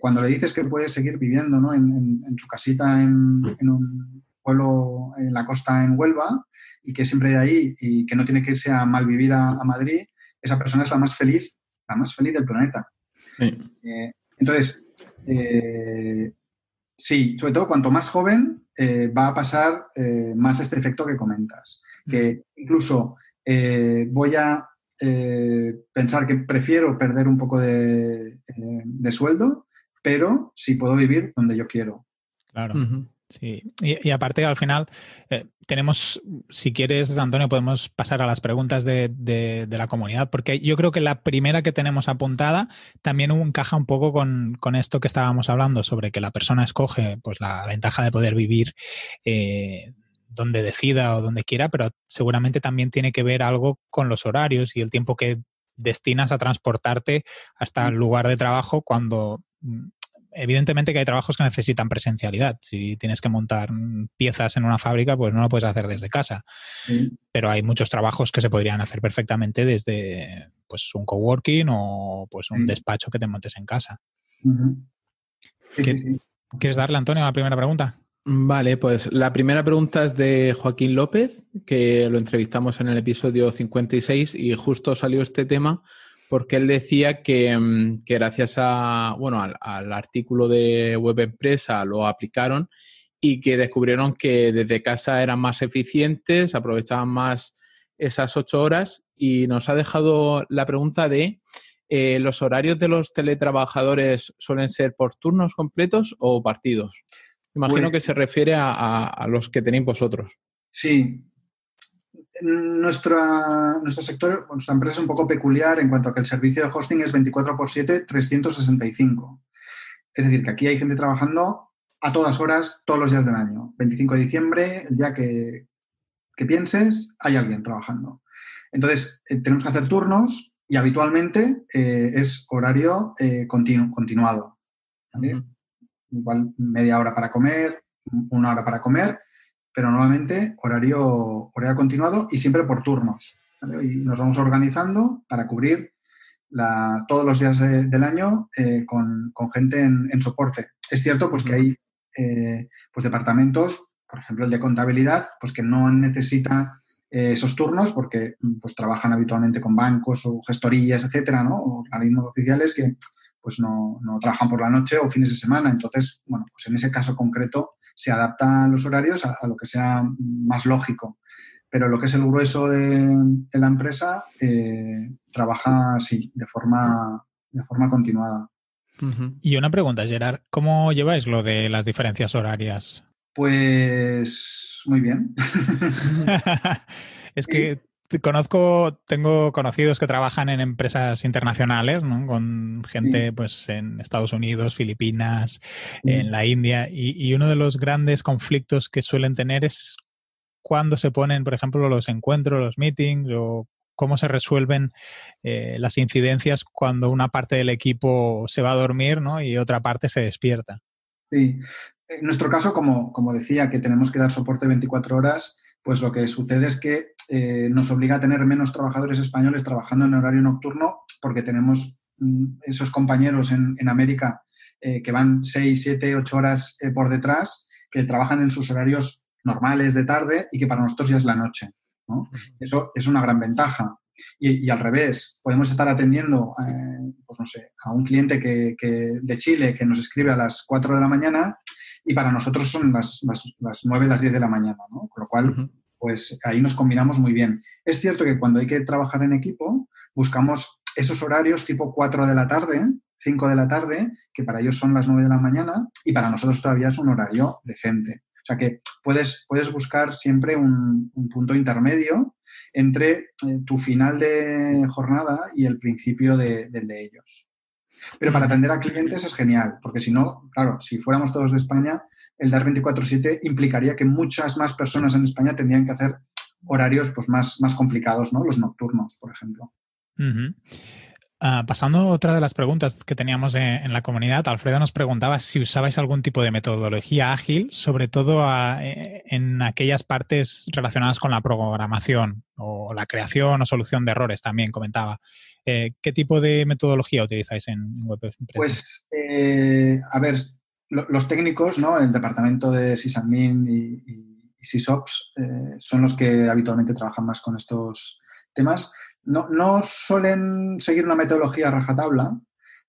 cuando le dices que puede seguir viviendo ¿no? en, su casita en, en, un pueblo en la costa en Huelva, y que siempre de ahí y que no tiene que irse a malvivir a, a Madrid, esa persona es la más feliz, la más feliz del planeta. Eh, entonces, eh, sí, sobre todo cuanto más joven eh, va a pasar más este efecto que comentas. Que incluso voy a pensar que prefiero perder un poco de, sueldo, pero si puedo vivir donde yo quiero. Claro. Sí, y, aparte al final eh, tenemos, si quieres, Antonio, podemos pasar a las preguntas de, la comunidad, porque yo creo que la primera que tenemos apuntada también encaja un poco con, esto que estábamos hablando sobre que la persona escoge pues la ventaja de poder vivir eh, donde decida o donde quiera, pero seguramente también tiene que ver algo con los horarios y el tiempo que destinas a transportarte hasta el lugar de trabajo cuando mm, evidentemente que hay trabajos que necesitan presencialidad. Si tienes que montar piezas en una fábrica, pues no lo puedes hacer desde casa. Pero hay muchos trabajos que se podrían hacer perfectamente desde pues un coworking o pues un despacho que te montes en casa. ¿Quieres darle, Antonio, a la primera pregunta? Vale, pues la primera pregunta es de Joaquín López, que lo entrevistamos en el episodio 56 y justo salió este tema porque él decía que, mm, gracias a, bueno, al, artículo de Web Empresa lo aplicaron y que descubrieron que desde casa eran más eficientes, aprovechaban más esas ocho horas y nos ha dejado la pregunta de eh, ¿los horarios de los teletrabajadores suelen ser por turnos completos o partidos? Imagino que se refiere a, a los que tenéis vosotros. Sí, nuestra, nuestro sector, nuestra empresa es un poco peculiar en cuanto a que el servicio de hosting es 24 x 7, 365. Es decir, que aquí hay gente trabajando a todas horas, todos los días del año. 25 de diciembre, el día que, pienses, hay alguien trabajando. Entonces, eh, tenemos que hacer turnos y habitualmente eh, es horario eh, continuado. Igual media hora para comer, una hora para comer, pero normalmente horario, horario continuado y siempre por turnos. Y nos vamos organizando para cubrir todos los días del año con, gente en, soporte. Es cierto pues, que hay pues, departamentos, por ejemplo el de contabilidad, pues que no necesita eh, esos turnos porque pues, trabajan habitualmente con bancos o gestorías, etcétera, ¿no? o organismos oficiales que pues no, trabajan por la noche o fines de semana. Entonces, bueno, pues en ese caso concreto se adaptan los horarios a, lo que sea más lógico. Pero lo que es el grueso de, la empresa eh, trabaja así, de forma, de forma continuada. Y una pregunta, Gerard, ¿cómo lleváis lo de las diferencias horarias? Pues muy bien. <laughs> es que conozco, tengo conocidos que trabajan en empresas internacionales, ¿no? Con gente pues en Estados Unidos, Filipinas, en la India, y, uno de los grandes conflictos que suelen tener es cuando se ponen, por ejemplo, los encuentros, los meetings, o cómo se resuelven eh, las incidencias cuando una parte del equipo se va a dormir, ¿no? Y otra parte se despierta. Sí, en nuestro caso, como, como decía, que tenemos que dar soporte 24 horas, pues lo que sucede es que eh, nos obliga a tener menos trabajadores españoles trabajando en horario nocturno porque tenemos mm, esos compañeros en, América eh, que van 6, 7, 8 horas eh, por detrás, que trabajan en sus horarios normales de tarde y que para nosotros ya es la noche. Eso es una gran ventaja. Y, al revés, podemos estar atendiendo pues no sé, a un cliente que, de Chile que nos escribe a las 4 de la mañana y para nosotros son las, las, 9, las 10 de la mañana, ¿no? Con lo cual, pues ahí nos combinamos muy bien. Es cierto que cuando hay que trabajar en equipo, buscamos esos horarios tipo 4 de la tarde, 5 de la tarde, que para ellos son las 9 de la mañana y para nosotros todavía es un horario decente. O sea que puedes, puedes buscar siempre un, punto intermedio entre eh, tu final de jornada y el principio del de ellos. Pero para atender a clientes es genial, porque si no, claro, si fuéramos todos de España, el DAR 24-7 implicaría que muchas más personas en España tendrían que hacer horarios pues, más, más complicados, ¿no? Los nocturnos, por ejemplo. Ah, pasando a otra de las preguntas que teníamos en, la comunidad, Alfredo nos preguntaba si usabais algún tipo de metodología ágil, sobre todo eh, en aquellas partes relacionadas con la programación o la creación o solución de errores, también comentaba. Eh, ¿Qué tipo de metodología utilizáis en, Web Pues, eh, a ver, los técnicos, ¿no? El departamento de sysadmin y, y, sysops son los que habitualmente trabajan más con estos temas no, suelen seguir una metodología rajatabla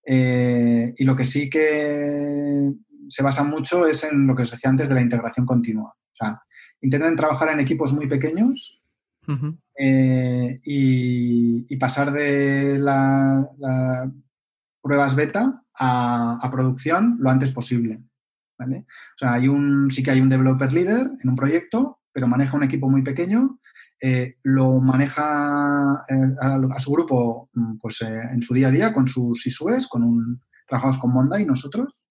eh, y lo que sí que se basa mucho es en lo que os decía antes de la integración continua. O sea, intentan trabajar en equipos muy pequeños eh, y, pasar de las pruebas beta a, producción lo antes posible. O sea, hay un, sí que hay un developer leader en un proyecto, pero maneja un equipo muy pequeño eh, lo maneja eh, a, su grupo mm, pues, eh, en su día a día con sus ISUES, con un, trabajamos con Monday nosotros,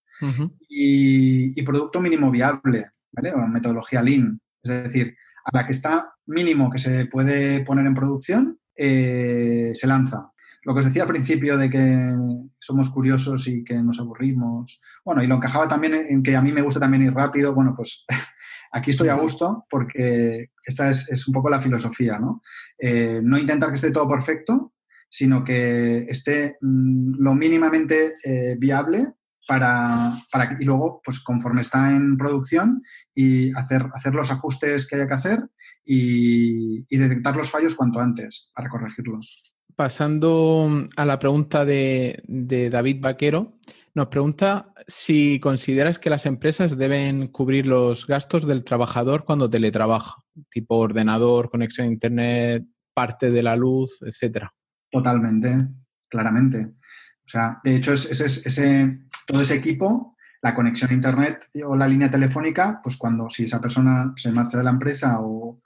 y, producto mínimo viable, ¿vale? O metodología Lean. Es decir, a la que está mínimo que se puede poner en producción, se lanza. Lo que os decía al principio de que somos curiosos y que nos aburrimos, bueno, y lo encajaba también en que a mí me gusta también ir rápido, bueno, pues <laughs> Aquí estoy a gusto porque esta es, un poco la filosofía, ¿no? Eh, no intentar que esté todo perfecto, sino que esté mm, lo mínimamente eh, viable para, para, y luego, pues conforme está en producción, y hacer, hacer los ajustes que haya que hacer y, detectar los fallos cuanto antes para corregirlos. Pasando a la pregunta de, de David Vaquero, nos pregunta si consideras que las empresas deben cubrir los gastos del trabajador cuando teletrabaja, tipo ordenador, conexión a Internet, parte de la luz, etcétera. Totalmente, claramente. O sea, de hecho, ese, todo ese equipo, la conexión a Internet o la línea telefónica, pues cuando si esa persona se marcha de la empresa o,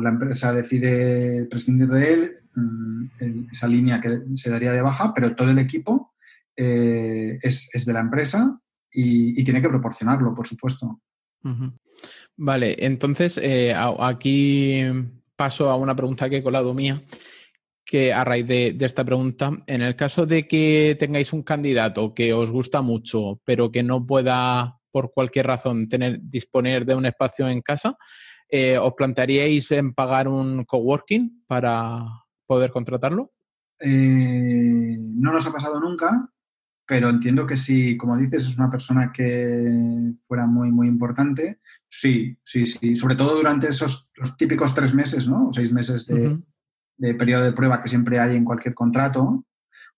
la empresa decide prescindir de él, mm, esa línea que se daría de baja, pero todo el equipo es, de la empresa y, tiene que proporcionarlo, por supuesto. Vale, entonces aquí paso a una pregunta que he colado mía que a raíz de, esta pregunta, en el caso de que tengáis un candidato que os gusta mucho, pero que no pueda, por cualquier razón, tener, disponer de un espacio en casa, eh, ¿os plantearíais en pagar un coworking para poder contratarlo? Eh, no nos ha pasado nunca, pero entiendo que si, como dices, es una persona que fuera muy, muy importante, sí, sí, sí. Sobre todo durante esos los típicos tres meses, ¿no? O seis meses de, de periodo de prueba que siempre hay en cualquier contrato,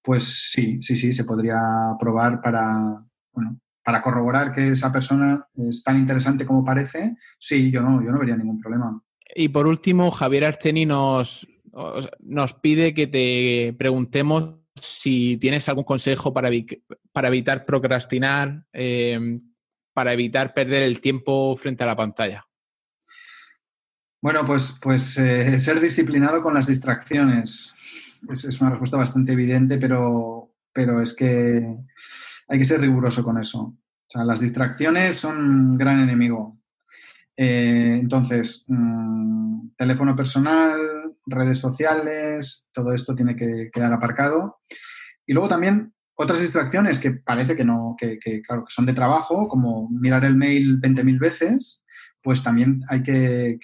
pues sí, sí, sí, se podría probar para, para corroborar que esa persona es tan interesante como parece. Sí, yo no, yo no vería ningún problema. Y por último, Javier Archeni nos, nos pide que te preguntemos si tienes algún consejo para, para evitar procrastinar, eh, para evitar perder el tiempo frente a la pantalla. Bueno, pues, pues eh, ser disciplinado con las distracciones. Es, una respuesta bastante evidente, pero, pero es que hay que ser riguroso con eso. O sea, las distracciones son un gran enemigo. Eh, entonces, mm, teléfono personal, redes sociales, todo esto tiene que quedar aparcado. Y luego también otras distracciones que parece que no, que, claro, que son de trabajo, como mirar el mail 20.000 veces, pues también hay que,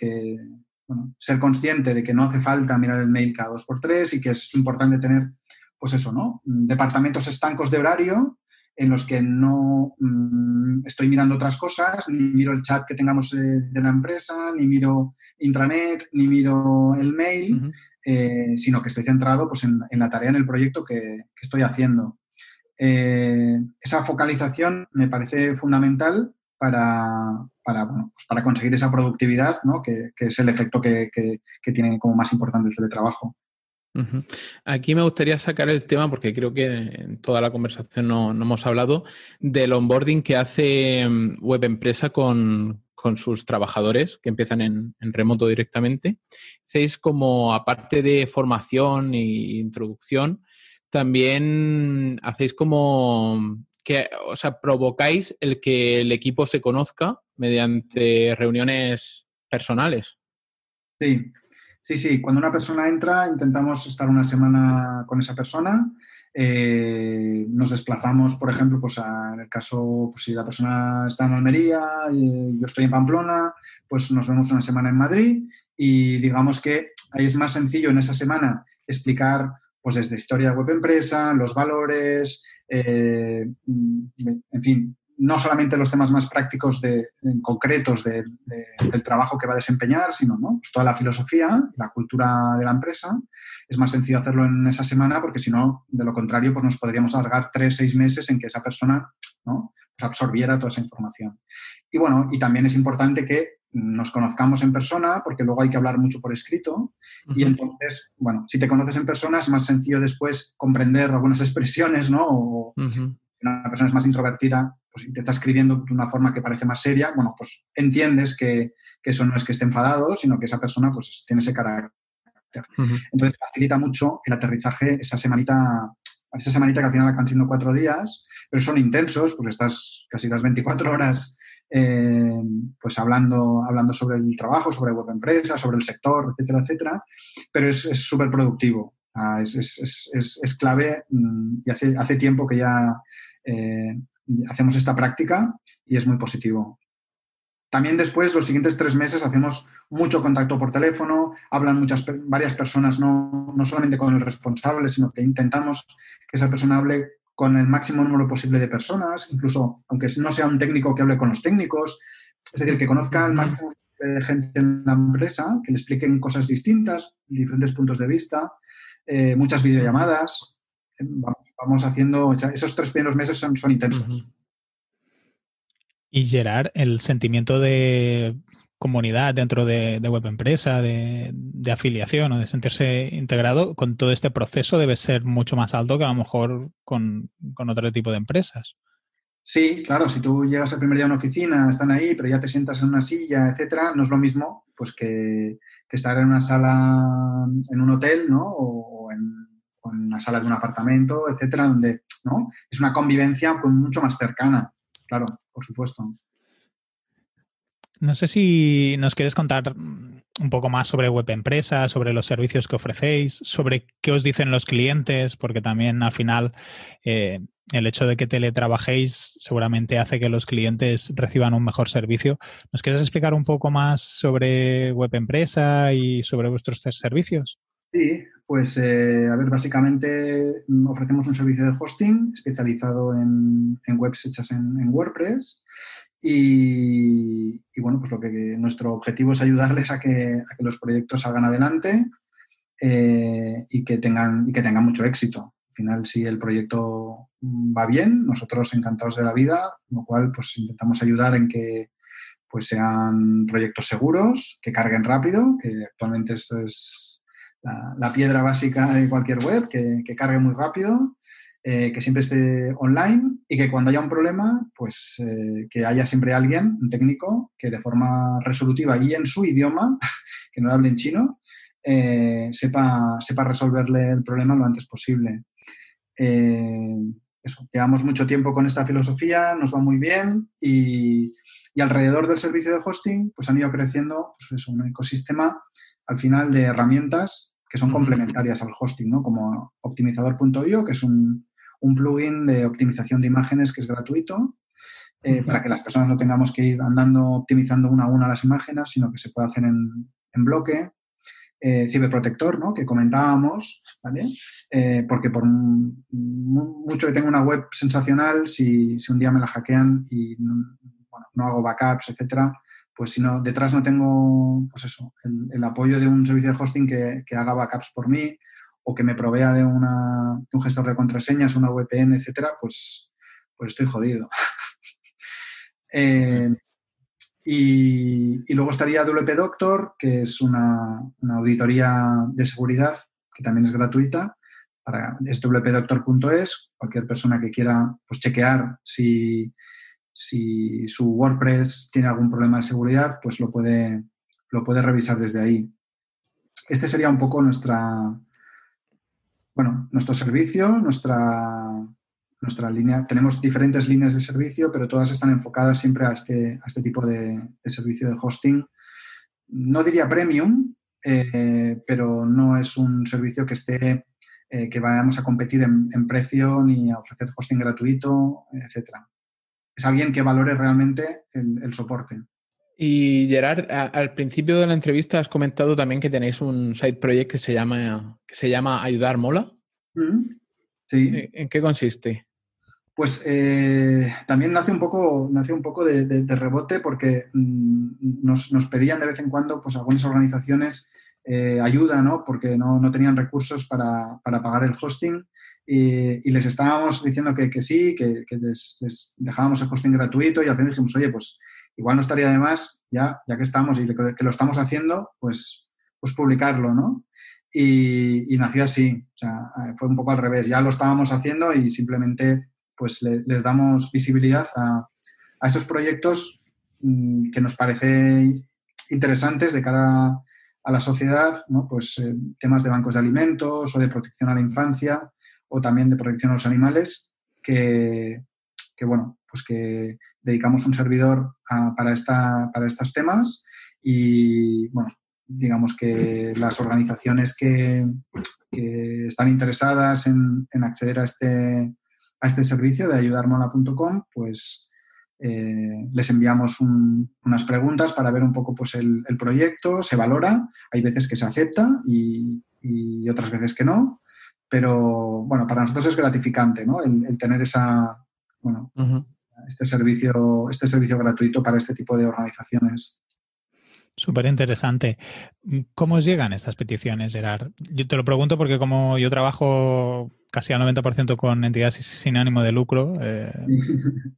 ser consciente de que no hace falta mirar el mail cada dos por tres y que es importante tener, pues eso, ¿no? Departamentos estancos de horario en los que no mm, estoy mirando otras cosas, ni miro el chat que tengamos de, la empresa, ni miro intranet, ni miro el mail, eh, sino que estoy centrado pues, en, la tarea, en el proyecto que, estoy haciendo. Eh, esa focalización me parece fundamental para, para, pues para conseguir esa productividad, ¿no? que, es el efecto que, que, tiene como más importante el teletrabajo. Aquí me gustaría sacar el tema, porque creo que en toda la conversación no, no hemos hablado, del onboarding que hace mm, Web Empresa con, con sus trabajadores que empiezan en, remoto directamente. Hacéis como, aparte de formación e introducción, también hacéis como que, o sea, provocáis el que el equipo se conozca mediante reuniones personales. Sí, sí, sí. Cuando una persona entra, intentamos estar una semana con esa persona. Eh, nos desplazamos, por ejemplo, pues en el caso, pues si la persona está en Almería, y yo estoy en Pamplona, pues nos vemos una semana en Madrid y digamos que ahí es más sencillo en esa semana explicar pues desde historia de web empresa, los valores, eh, en fin, no solamente los temas más prácticos de, concretos del trabajo que va a desempeñar, sino pues toda la filosofía, la cultura de la empresa. Es más sencillo hacerlo en esa semana porque si no, de lo contrario, pues nos podríamos alargar tres, seis meses en que esa persona ¿no? pues absorbiera toda esa información. Y bueno, y también es importante que nos conozcamos en persona, porque luego hay que hablar mucho por escrito. Y entonces, bueno, si te conoces en persona es más sencillo después comprender algunas <laughs> expresiones, ¿no? O una persona es más introvertida pues, y te está escribiendo de una forma que parece más seria, bueno, pues entiendes que, que eso no es que esté enfadado, sino que esa persona pues tiene ese carácter. Entonces facilita mucho el aterrizaje esa semanita esa semanita que al final acaban siendo cuatro días, pero son intensos, porque estás casi las 24 horas eh, pues hablando, hablando sobre el trabajo, sobre web empresa, sobre el sector, etcétera, etcétera, pero es súper productivo. es, es, es, es, clave mm, y hace, hace tiempo que ya eh, hacemos esta práctica y es muy positivo. También después, los siguientes tres meses, hacemos mucho contacto por teléfono, hablan muchas, varias personas, no, no solamente con el responsable, sino que intentamos que esa persona hable con el máximo número posible de personas, incluso aunque no sea un técnico que hable con los técnicos, es decir, que conozca al máximo de gente en la empresa, que le expliquen cosas distintas, diferentes puntos de vista, eh, muchas videollamadas. Vamos, haciendo, esos tres primeros meses son, son intensos. Y Gerard, el sentimiento de comunidad dentro de, web empresa, de, afiliación o de sentirse integrado, con todo este proceso debe ser mucho más alto que a lo mejor con, otro tipo de empresas. Sí, claro, si tú llegas el primer día a una oficina, están ahí, pero ya te sientas en una silla, etcétera, no es lo mismo pues que, estar en una sala en un hotel, ¿no? O en, en una sala de un apartamento, etcétera, donde ¿no? es una convivencia pues, mucho más cercana, claro, por supuesto. No sé si nos quieres contar un poco más sobre Web Empresa, sobre los servicios que ofrecéis, sobre qué os dicen los clientes, porque también al final eh, el hecho de que teletrabajéis seguramente hace que los clientes reciban un mejor servicio. ¿Nos quieres explicar un poco más sobre Web Empresa y sobre vuestros servicios? Sí, pues eh, a ver, básicamente ofrecemos un servicio de hosting especializado en, webs hechas en WordPress y, bueno, pues lo que nuestro objetivo es ayudarles a que, los proyectos salgan adelante eh, y, que tengan, y que tengan mucho éxito. Al final, si el proyecto va bien, nosotros encantados de la vida, lo cual pues intentamos ayudar en que pues sean proyectos seguros, que carguen rápido, que actualmente esto es la, piedra básica de cualquier web, que, cargue muy rápido eh, que siempre esté online y que cuando haya un problema, pues eh, que haya siempre alguien, un técnico, que de forma resolutiva y en su idioma, <laughs> que no hable en chino, eh, sepa, sepa resolverle el problema lo antes posible. eso, llevamos mucho tiempo con esta filosofía, nos va muy bien y, y alrededor del servicio de hosting, pues han ido creciendo pues un ecosistema al final de herramientas que son complementarias al hosting, ¿no? Como optimizador.io, que es un, un plugin de optimización de imágenes que es gratuito eh, para que las personas no tengamos que ir andando optimizando una a una las imágenes, sino que se pueda hacer en, bloque. Eh, ciberprotector, ¿no? que comentábamos, ¿vale? Eh, porque por mucho que tenga una web sensacional, si, un día me la hackean y no hago backups, etcétera, pues si no, detrás no tengo, pues eso, el, apoyo de un servicio de hosting que, que, haga backups por mí o que me provea de, un gestor de contraseñas, una VPN, etcétera, pues, pues estoy jodido. <laughs> Eh, y, luego estaría WP Doctor, que es una, auditoría de seguridad que también es gratuita. Para, es wpdoctor.es. Cualquier persona que quiera pues, chequear si, si su WordPress tiene algún problema de seguridad, pues lo puede, lo puede revisar desde ahí. Este sería un poco nuestra, bueno, nuestro servicio, nuestra, nuestra línea, tenemos diferentes líneas de servicio, pero todas están enfocadas siempre a este, a este tipo de, servicio de hosting. No diría premium, eh, pero no es un servicio que esté, eh, que vayamos a competir en, precio ni a ofrecer hosting gratuito, etcétera. Es alguien que valore realmente el soporte. Y Gerard, al principio de la entrevista has comentado también que tenéis un side project que se llama, que se llama Ayudar Mola. Mm, sí. ¿En qué consiste? Pues eh, también nace un poco, nace un poco de, rebote porque mm, nos, pedían de vez en cuando pues, algunas organizaciones eh, ayuda, ¿no? Porque no, tenían recursos para, pagar el hosting y, les estábamos diciendo que, sí, que, les, les, dejábamos el hosting gratuito y al final dijimos, oye, pues igual no estaría de más, ya, ya que estamos y que lo estamos haciendo, pues, pues publicarlo, ¿no? Y, nació así, o sea, fue un poco al revés, ya lo estábamos haciendo y simplemente pues les damos visibilidad a, a esos proyectos mm, que nos parece interesantes de cara a la sociedad, ¿no? pues eh, temas de bancos de alimentos o de protección a la infancia o también de protección a los animales que, bueno, pues que dedicamos un servidor para, esta, para estos temas y, bueno, digamos que las organizaciones que, están interesadas en, acceder a este, a este servicio de ayudarmola.com, pues eh, les enviamos unas preguntas para ver un poco pues, el, proyecto, se valora, hay veces que se acepta y, otras veces que no, pero bueno, para nosotros es gratificante ¿no? el, tener esa, bueno, este servicio, este servicio gratuito para este tipo de organizaciones. Súper interesante. ¿Cómo os llegan estas peticiones, Gerard? Yo te lo pregunto porque como yo trabajo casi al 90% con entidades sin ánimo de lucro. Eh, <laughs>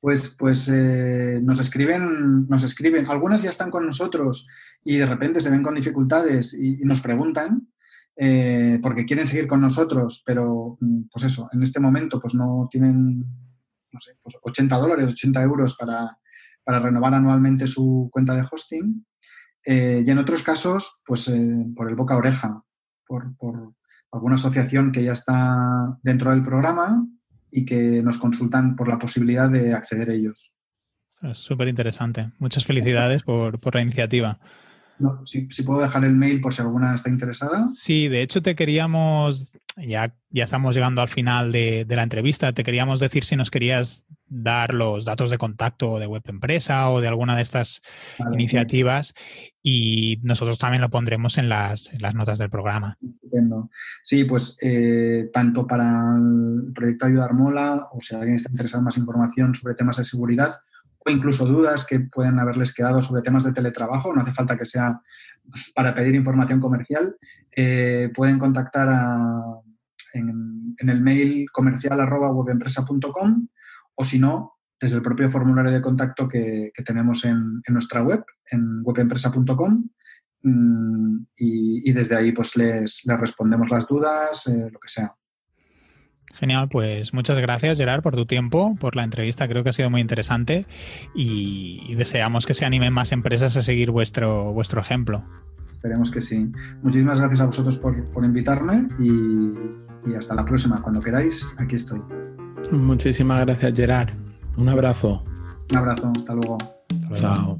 pues pues eh, nos escriben, nos escriben. Algunas ya están con nosotros y de repente se ven con dificultades y, nos preguntan eh, porque quieren seguir con nosotros, pero mm, pues eso, en este momento pues no tienen no sé, pues 80 dólares, 80 euros para, renovar anualmente su cuenta de hosting. Eh, y en otros casos, pues eh, por el boca a oreja, por, alguna asociación que ya está dentro del programa y que nos consultan por la posibilidad de acceder a ellos. Súper interesante. Muchas felicidades por, por la iniciativa. No, si, puedo dejar el mail por si alguna está interesada. Sí, de hecho te queríamos, ya, ya estamos llegando al final de, la entrevista, te queríamos decir si nos querías dar los datos de contacto de Web Empresa o de alguna de estas iniciativas y nosotros también lo pondremos en las, notas del programa. Estupendo. Sí, pues eh, tanto para el proyecto Ayudar Mola o si alguien está interesado en más información sobre temas de seguridad, o incluso dudas que puedan haberles quedado sobre temas de teletrabajo, no hace falta que sea para pedir información comercial, eh, pueden contactar en, el mail comercial arroba o si no, desde el propio formulario de contacto que, tenemos en, nuestra web, en webempresa.com, mm, y, desde ahí pues les, respondemos las dudas, eh, lo que sea. Genial, pues muchas gracias Gerard por tu tiempo, por la entrevista, creo que ha sido muy interesante y, deseamos que se animen más empresas a seguir vuestro, vuestro ejemplo. Esperemos que sí. Muchísimas gracias a vosotros por, invitarme y, y hasta la próxima. Cuando queráis, aquí estoy. Muchísimas gracias Gerard. Un abrazo. Un abrazo, hasta luego. Chao.